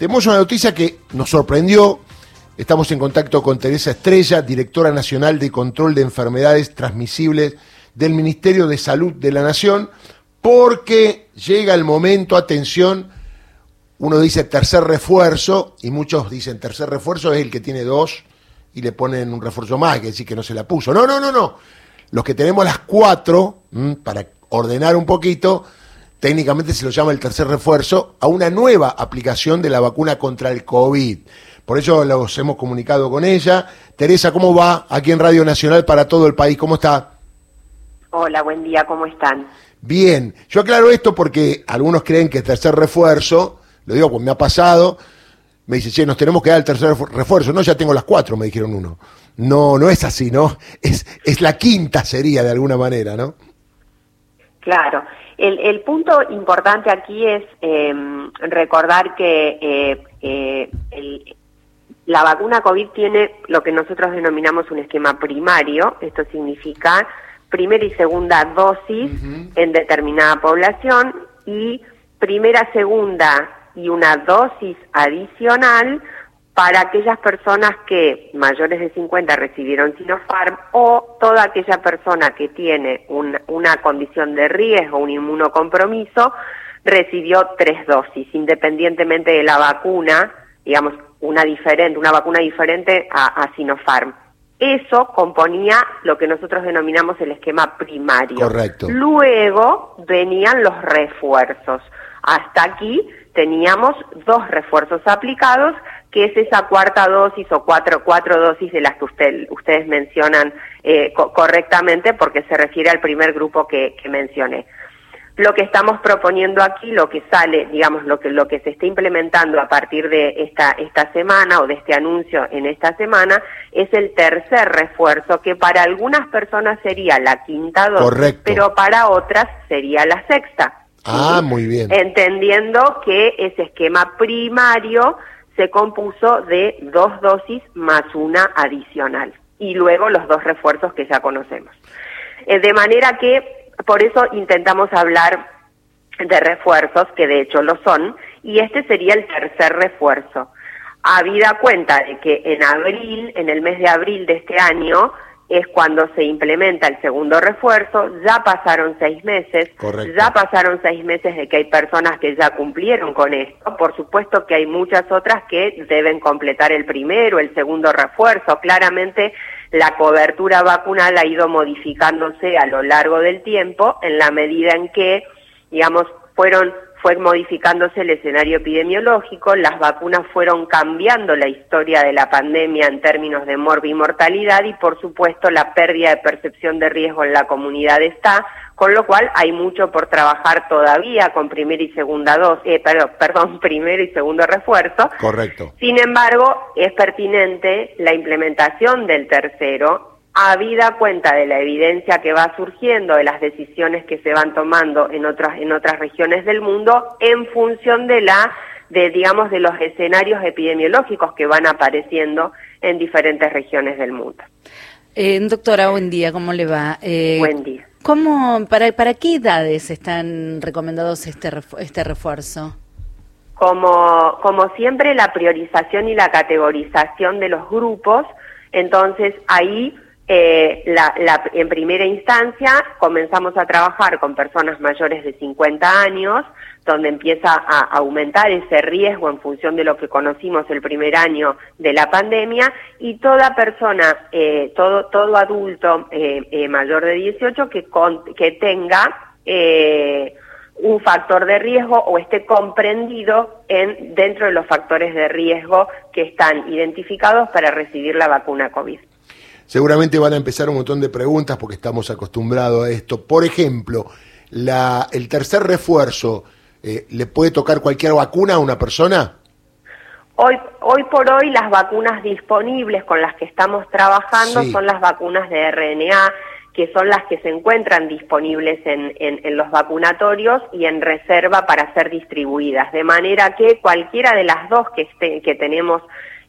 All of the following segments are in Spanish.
Tenemos una noticia que nos sorprendió. Estamos en contacto con Teresa Estrella, directora nacional de control de enfermedades transmisibles del Ministerio de Salud de la Nación, porque llega el momento, atención, uno dice tercer refuerzo y muchos dicen tercer refuerzo es el que tiene dos y le ponen un refuerzo más, que decir que no se la puso. No, no, no, no. Los que tenemos las cuatro, para ordenar un poquito, técnicamente se lo llama el tercer refuerzo, a una nueva aplicación de la vacuna contra el COVID. Por eso los hemos comunicado con ella. Teresa, ¿cómo va aquí en Radio Nacional para todo el país? ¿Cómo está? Hola, buen día, ¿cómo están? Bien, yo aclaro esto porque algunos creen que el tercer refuerzo, lo digo porque me ha pasado, me dice, che, nos tenemos que dar el tercer refuerzo. No, ya tengo las cuatro, me dijeron uno. No, no es así, ¿no? Es, es la quinta sería de alguna manera, ¿no? Claro. El, punto importante aquí es em, recordar que eh, eh, la vacuna COVID tiene lo que nosotros denominamos un esquema primario. Esto significa primera y segunda dosis en determinada población y primera, segunda y una dosis adicional para aquellas personas que mayores de 50 recibieron Sinopharm o toda aquella persona que tiene una condición de riesgo, un inmunocompromiso, recibió tres dosis, independientemente de la vacuna, digamos, una diferente, una vacuna diferente a, a Sinopharm. Eso componía lo que nosotros denominamos el esquema primario. Correcto. Luego venían los refuerzos. Hasta aquí teníamos dos refuerzos aplicados que es esa cuarta dosis o cuatro, cuatro dosis de las que usted, ustedes mencionan eh, correctamente porque se refiere al primer grupo que, que, mencioné. Lo que estamos proponiendo aquí, lo que sale, digamos, lo que, lo que se está implementando a partir de esta, esta semana o de este anuncio en esta semana, es el tercer refuerzo, que para algunas personas sería la quinta dosis, pero para otras sería la sexta. Ah, muy bien. Entendiendo que ese esquema primario se compuso de dos dosis más una adicional y luego los dos refuerzos que ya conocemos. Eh, de manera que por eso intentamos hablar de refuerzos, que de hecho lo son, y este sería el tercer refuerzo. Habida cuenta de que en abril, en el mes de abril de este año, es cuando se implementa el segundo refuerzo, ya pasaron seis meses, ya pasaron seis meses de que hay personas que ya cumplieron con esto, por supuesto que hay muchas otras que deben completar el primero, el segundo refuerzo, claramente la cobertura vacunal ha ido modificándose a lo largo del tiempo en la medida en que, digamos, fueron fue modificándose el escenario epidemiológico, las vacunas fueron cambiando la historia de la pandemia en términos de mortalidad y por supuesto la pérdida de percepción de riesgo en la comunidad está, con lo cual hay mucho por trabajar todavía con primera y segunda dosis, eh, perdón, perdón, primero y segundo refuerzo. Correcto. Sin embargo, es pertinente la implementación del tercero habida cuenta de la evidencia que va surgiendo, de las decisiones que se van tomando en otras, en otras regiones del mundo, en función de la, de, digamos, de los escenarios epidemiológicos que van apareciendo en diferentes regiones del mundo. Eh, doctora, buen día, ¿cómo le va? Eh, buen día. ¿cómo, para, ¿Para qué edades están recomendados este, este refuerzo? Como, como siempre, la priorización y la categorización de los grupos, entonces ahí eh, la, en primera instancia comenzamos a trabajar con personas mayores de 50 años, donde empieza a aumentar ese riesgo en función de lo que conocimos el primer año de la pandemia y toda persona, eh, todo, todo adulto eh, mayor de 18 que, que tenga un factor de riesgo o esté comprendido en, dentro de los factores de riesgo que están identificados para recibir la vacuna COVID. Seguramente van a empezar un montón de preguntas porque estamos acostumbrados a esto. Por ejemplo, la, el tercer refuerzo, eh, ¿le puede tocar cualquier vacuna a una persona? Hoy, hoy por hoy las vacunas disponibles con las que estamos trabajando son las vacunas de RNA, que son las que se encuentran disponibles en, en, los vacunatorios y en reserva para ser distribuidas. De manera que cualquiera de las dos que, que tenemos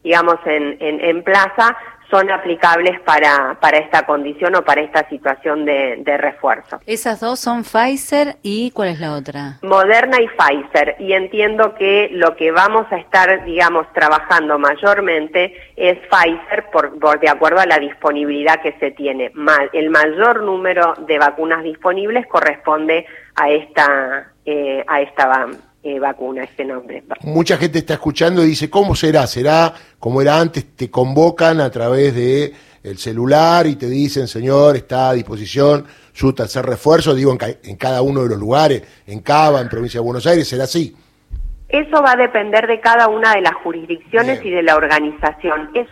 digamos, en, en, en plaza, son aplicables para, para esta condición o para esta situación de, de, refuerzo. Esas dos son Pfizer y ¿cuál es la otra? Moderna y Pfizer. Y entiendo que lo que vamos a estar, digamos, trabajando mayormente es Pfizer por, por de acuerdo a la disponibilidad que se tiene. el mayor número de vacunas disponibles corresponde a esta, eh, a esta eh, vacuna, este nombre. Mucha gente está escuchando y dice, ¿cómo será? ¿Será como era antes? Te convocan a través de el celular y te dicen, señor, está a disposición su tercer refuerzo, digo, en, cada uno de los lugares, en Cava, en Provincia de Buenos Aires, ¿será así? Eso va a depender de cada una de las jurisdicciones y de la organización. Es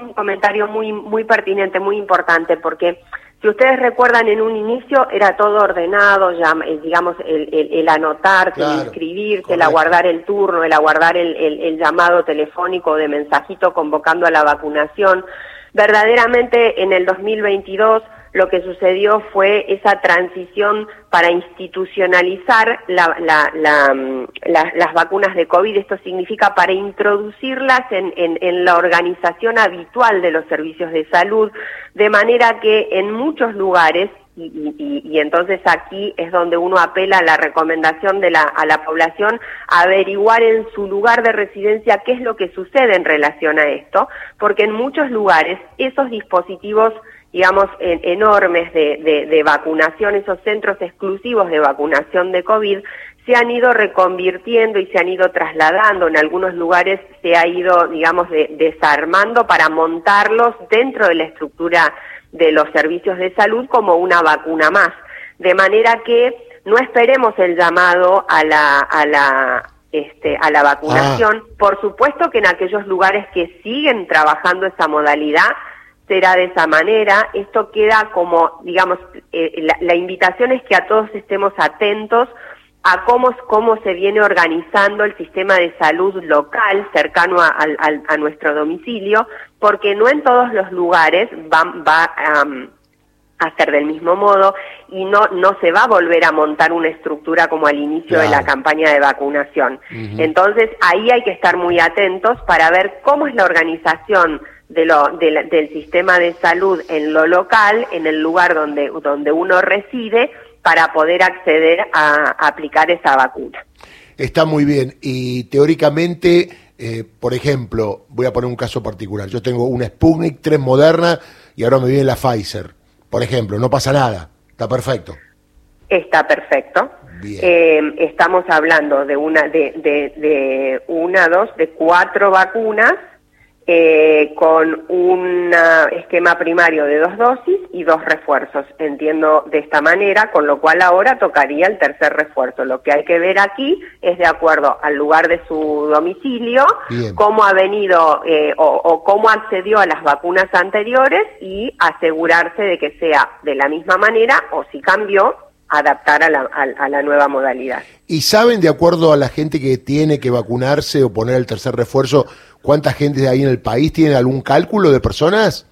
un comentario muy, muy pertinente, muy importante, porque si ustedes recuerdan, en un inicio era todo ordenado, ya, eh, digamos, el, el, el anotarse, el inscribirse, el aguardar el turno, el aguardar el, el llamado telefónico de mensajito convocando a la vacunación. Verdaderamente en el 2022 lo que sucedió fue esa transición para institucionalizar mm, las vacunas de COVID. Esto significa para introducirlas en, la organización habitual de los servicios de salud, de manera que en muchos lugares y, entonces aquí es donde uno apela a la recomendación de la, a la población averiguar en su lugar de residencia qué es lo que sucede en relación a esto, porque en muchos lugares esos dispositivos digamos, enormes de, de, vacunación, esos centros exclusivos de vacunación de COVID, se han ido reconvirtiendo y se han ido trasladando. En algunos lugares se ha ido, digamos, desarmando para montarlos dentro de la estructura de los servicios de salud como una vacuna más. De manera que no esperemos el llamado a la, a la, este, a la vacunación. Ah. Por supuesto que en aquellos lugares que siguen trabajando esa modalidad, será de esa manera. Esto queda como, digamos, eh, la, invitación es que a todos estemos atentos a cómo, cómo se viene organizando el sistema de salud local cercano a, a, nuestro domicilio, porque no en todos los lugares va, va a ser del mismo modo y no, no se va a volver a montar una estructura como al inicio de la campaña de vacunación. Entonces ahí hay que estar muy atentos para ver cómo es la organización de lo, del sistema de salud en lo local, en el lugar donde, donde uno reside, para poder acceder a, aplicar esa vacuna. Está muy bien. Y teóricamente, eh, por ejemplo, voy a poner un caso particular. Yo tengo una Sputnik 3 moderna y ahora me viene la Pfizer. Por ejemplo, no pasa nada. Está perfecto. Está perfecto. Eh, estamos hablando de una, de, de, de una, dos, de cuatro vacunas eh, con un esquema primario de dos dosis y dos refuerzos. Entiendo de esta manera, con lo cual ahora tocaría el tercer refuerzo. Lo que hay que ver aquí es de acuerdo al lugar de su domicilio, cómo ha venido eh, o, cómo accedió a las vacunas anteriores y asegurarse de que sea de la misma manera o si cambió, adaptar a la, a la nueva modalidad. ¿Y saben, de acuerdo a la gente que tiene que vacunarse o poner el tercer refuerzo, ¿Cuánta gente hay en el país? ¿Tiene algún cálculo de personas?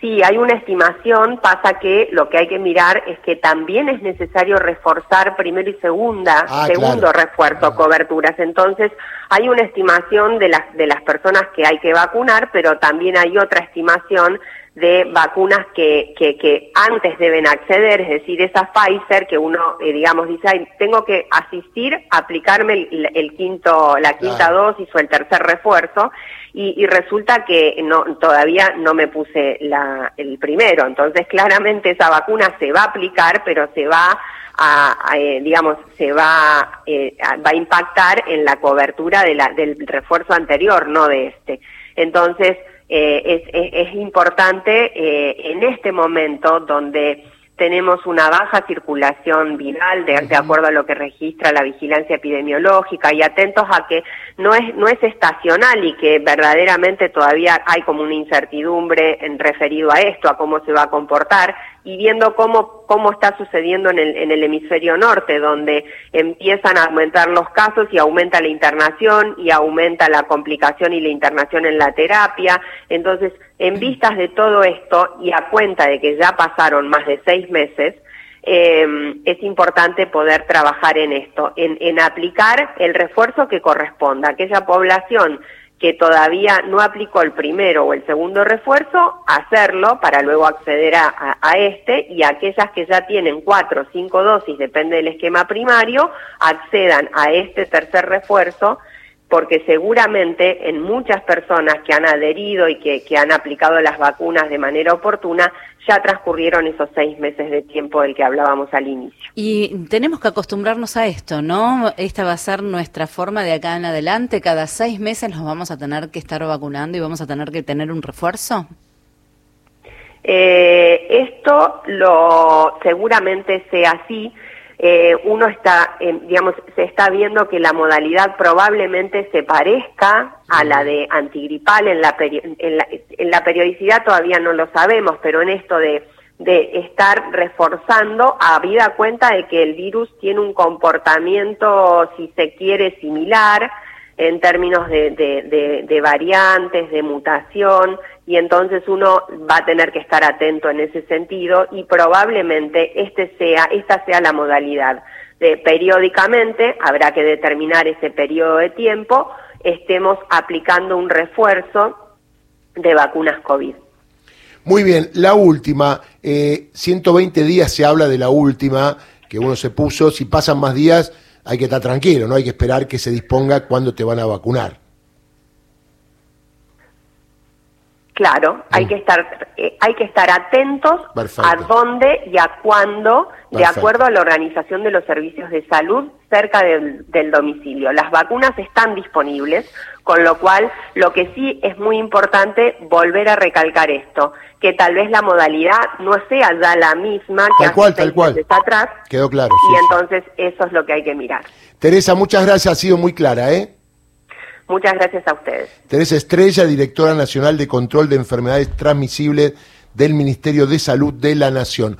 Sí, hay una estimación, pasa que lo que hay que mirar es que también es necesario reforzar primero y segunda, ah, segundo refuerzo, ah. coberturas. Entonces, hay una estimación de las, de las personas que hay que vacunar, pero también hay otra estimación de vacunas que, que, que, antes deben acceder, es decir, esa Pfizer que uno, eh, digamos, dice, tengo que asistir aplicarme el, quinto, la quinta dosis o el tercer refuerzo, y, y, resulta que no, todavía no me puse la, el primero. Entonces, claramente esa vacuna se va a aplicar, pero se va a, eh, digamos, se va, eh, va a impactar en la cobertura de la, del refuerzo anterior, no de este. Entonces, eh, es, es, importante eh, en este momento donde tenemos una baja circulación viral de, de, acuerdo a lo que registra la vigilancia epidemiológica y atentos a que no es no es estacional y que verdaderamente todavía hay como una incertidumbre en referido a esto, a cómo se va a comportar y viendo cómo, cómo está sucediendo en el, en el hemisferio norte, donde empiezan a aumentar los casos y aumenta la internación y aumenta la complicación y la internación en la terapia. Entonces, en vistas de todo esto y a cuenta de que ya pasaron más de seis meses, eh, es importante poder trabajar en esto, en, en aplicar el refuerzo que corresponda. Aquella población que todavía no aplicó el primero o el segundo refuerzo, hacerlo para luego acceder a, a, este y aquellas que ya tienen cuatro o cinco dosis, depende del esquema primario, accedan a este tercer refuerzo porque seguramente en muchas personas que han adherido y que, que, han aplicado las vacunas de manera oportuna, ya transcurrieron esos seis meses de tiempo del que hablábamos al inicio. Y tenemos que acostumbrarnos a esto, ¿no? Esta va a ser nuestra forma de acá en adelante. Cada seis meses nos vamos a tener que estar vacunando y vamos a tener que tener un refuerzo. Eh, esto lo seguramente sea así eh, uno está, eh, digamos, se está viendo que la modalidad probablemente se parezca a la de antigripal. En la, en la, en la periodicidad todavía no lo sabemos, pero en esto de, de estar reforzando, habida cuenta de que el virus tiene un comportamiento, si se quiere, similar, en términos de, de, variantes, de mutación, y entonces uno va a tener que estar atento en ese sentido y probablemente este sea, esta sea la modalidad. De, periódicamente habrá que determinar ese periodo de tiempo, estemos aplicando un refuerzo de vacunas COVID. Muy bien, la última, eh, 120 días se habla de la última que uno se puso, si pasan más días hay que estar tranquilo, no hay que esperar que se disponga cuándo te van a vacunar. Claro, hay que estar eh, hay que estar atentos a dónde y a cuándo, de acuerdo a la organización de los servicios de salud cerca del, del, domicilio. Las vacunas están disponibles, con lo cual lo que sí es muy importante volver a recalcar esto, que tal vez la modalidad no sea ya la misma que tal cual, tal cual. atrás. Quedó claro. Y entonces eso es lo que hay que mirar. Teresa, muchas gracias, ha sido muy clara, ¿eh? Muchas gracias a ustedes. Teresa Estrella, directora nacional de control de enfermedades transmisibles del Ministerio de Salud de la Nación.